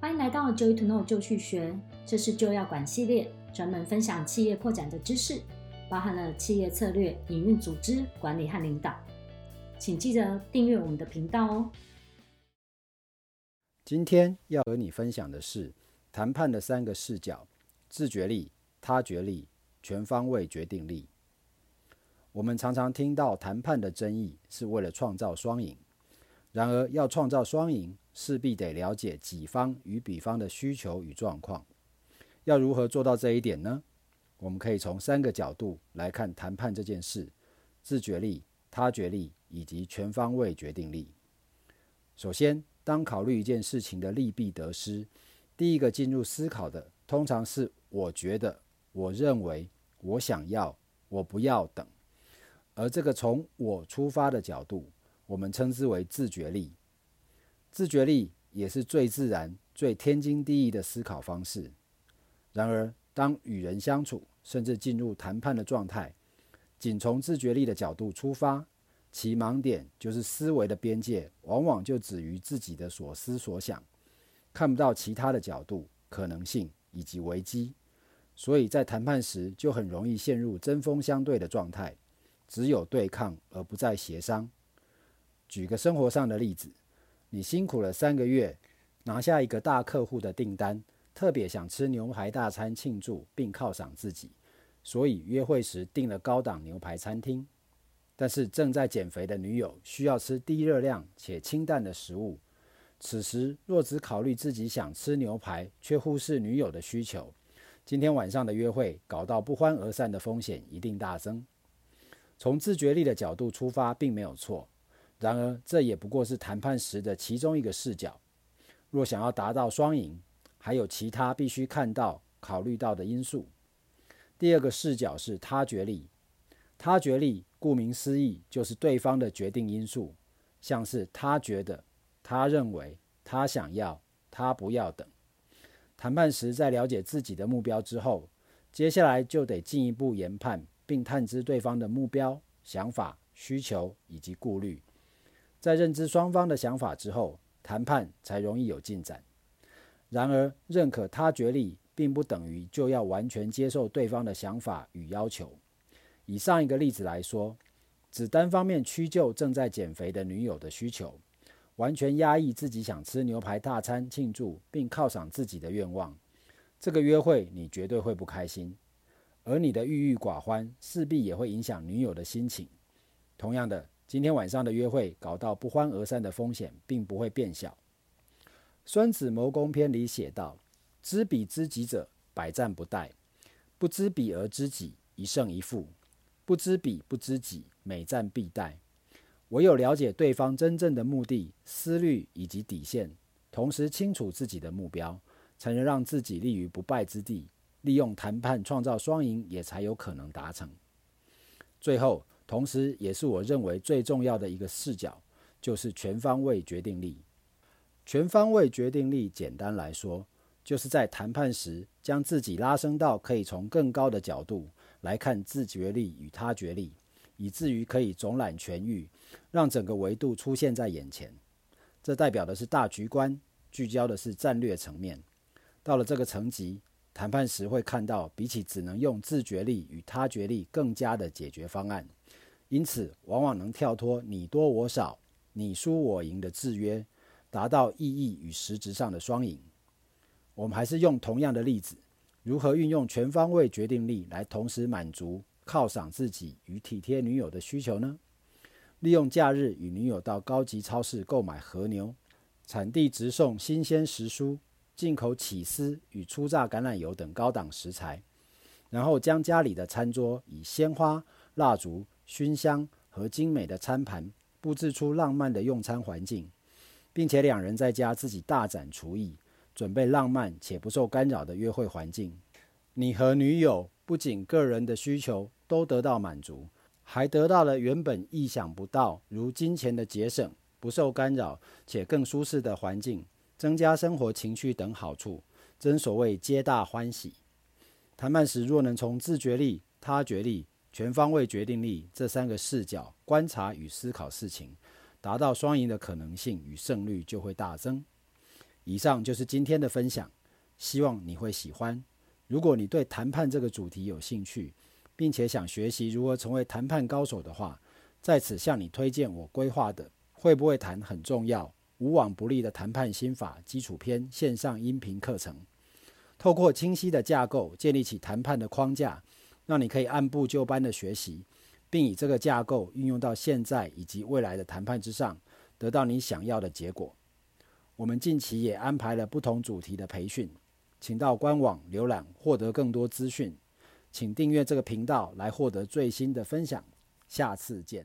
欢迎来到 Joy to Know 就去学，这是就要管系列，专门分享企业扩展的知识，包含了企业策略、营运、组织管理和领导。请记得订阅我们的频道哦。今天要和你分享的是谈判的三个视角：自觉力、他觉力、全方位决定力。我们常常听到谈判的争议是为了创造双赢，然而要创造双赢，势必得了解己方与彼方的需求与状况。要如何做到这一点呢？我们可以从三个角度来看谈判这件事：自觉力、他觉力以及全方位决定力。首先，当考虑一件事情的利弊得失，第一个进入思考的通常是“我觉得”“我认为”“我想要”“我不要”等。而这个从我出发的角度，我们称之为自觉力。自觉力也是最自然、最天经地义的思考方式。然而，当与人相处，甚至进入谈判的状态，仅从自觉力的角度出发，其盲点就是思维的边界往往就止于自己的所思所想，看不到其他的角度、可能性以及危机，所以在谈判时就很容易陷入针锋相对的状态。只有对抗而不再协商。举个生活上的例子，你辛苦了三个月，拿下一个大客户的订单，特别想吃牛排大餐庆祝并犒赏自己，所以约会时订了高档牛排餐厅。但是正在减肥的女友需要吃低热量且清淡的食物，此时若只考虑自己想吃牛排，却忽视女友的需求，今天晚上的约会搞到不欢而散的风险一定大增。从自觉力的角度出发，并没有错。然而，这也不过是谈判时的其中一个视角。若想要达到双赢，还有其他必须看到、考虑到的因素。第二个视角是他觉力。他觉力，顾名思义，就是对方的决定因素，像是他觉得、他认为、他想要、他不要等。谈判时，在了解自己的目标之后，接下来就得进一步研判。并探知对方的目标、想法、需求以及顾虑，在认知双方的想法之后，谈判才容易有进展。然而，认可他觉力并不等于就要完全接受对方的想法与要求。以上一个例子来说，只单方面屈就正在减肥的女友的需求，完全压抑自己想吃牛排大餐庆祝并犒赏自己的愿望，这个约会你绝对会不开心。而你的郁郁寡欢，势必也会影响女友的心情。同样的，今天晚上的约会搞到不欢而散的风险，并不会变小。《孙子谋攻篇》里写道：“知彼知己者，百战不殆；不知彼而知己，一胜一负；不知彼不知己，每战必殆。”唯有了解对方真正的目的、思虑以及底线，同时清楚自己的目标，才能让自己立于不败之地。利用谈判创造双赢，也才有可能达成。最后，同时也是我认为最重要的一个视角，就是全方位决定力。全方位决定力，简单来说，就是在谈判时将自己拉升到可以从更高的角度来看自觉力与他觉力，以至于可以总揽全域，让整个维度出现在眼前。这代表的是大局观，聚焦的是战略层面。到了这个层级。谈判时会看到，比起只能用自觉力与他觉力更佳的解决方案，因此往往能跳脱你多我少、你输我赢的制约，达到意义与实质上的双赢。我们还是用同样的例子，如何运用全方位决定力来同时满足犒赏自己与体贴女友的需求呢？利用假日与女友到高级超市购买和牛，产地直送新鲜时蔬。进口起司与初榨橄榄油等高档食材，然后将家里的餐桌以鲜花、蜡烛、熏香和精美的餐盘布置出浪漫的用餐环境，并且两人在家自己大展厨艺，准备浪漫且不受干扰的约会环境。你和女友不仅个人的需求都得到满足，还得到了原本意想不到，如金钱的节省、不受干扰且更舒适的环境。增加生活情趣等好处，真所谓皆大欢喜。谈判时若能从自觉力、他觉力、全方位决定力这三个视角观察与思考事情，达到双赢的可能性与胜率就会大增。以上就是今天的分享，希望你会喜欢。如果你对谈判这个主题有兴趣，并且想学习如何成为谈判高手的话，在此向你推荐我规划的《会不会谈很重要：无往不利的谈判心法基础篇》线上音频课程。透过清晰的架构建立起谈判的框架，让你可以按部就班的学习，并以这个架构运用到现在以及未来的谈判之上，得到你想要的结果。我们近期也安排了不同主题的培训，请到官网浏览获得更多资讯。请订阅这个频道来获得最新的分享。下次见。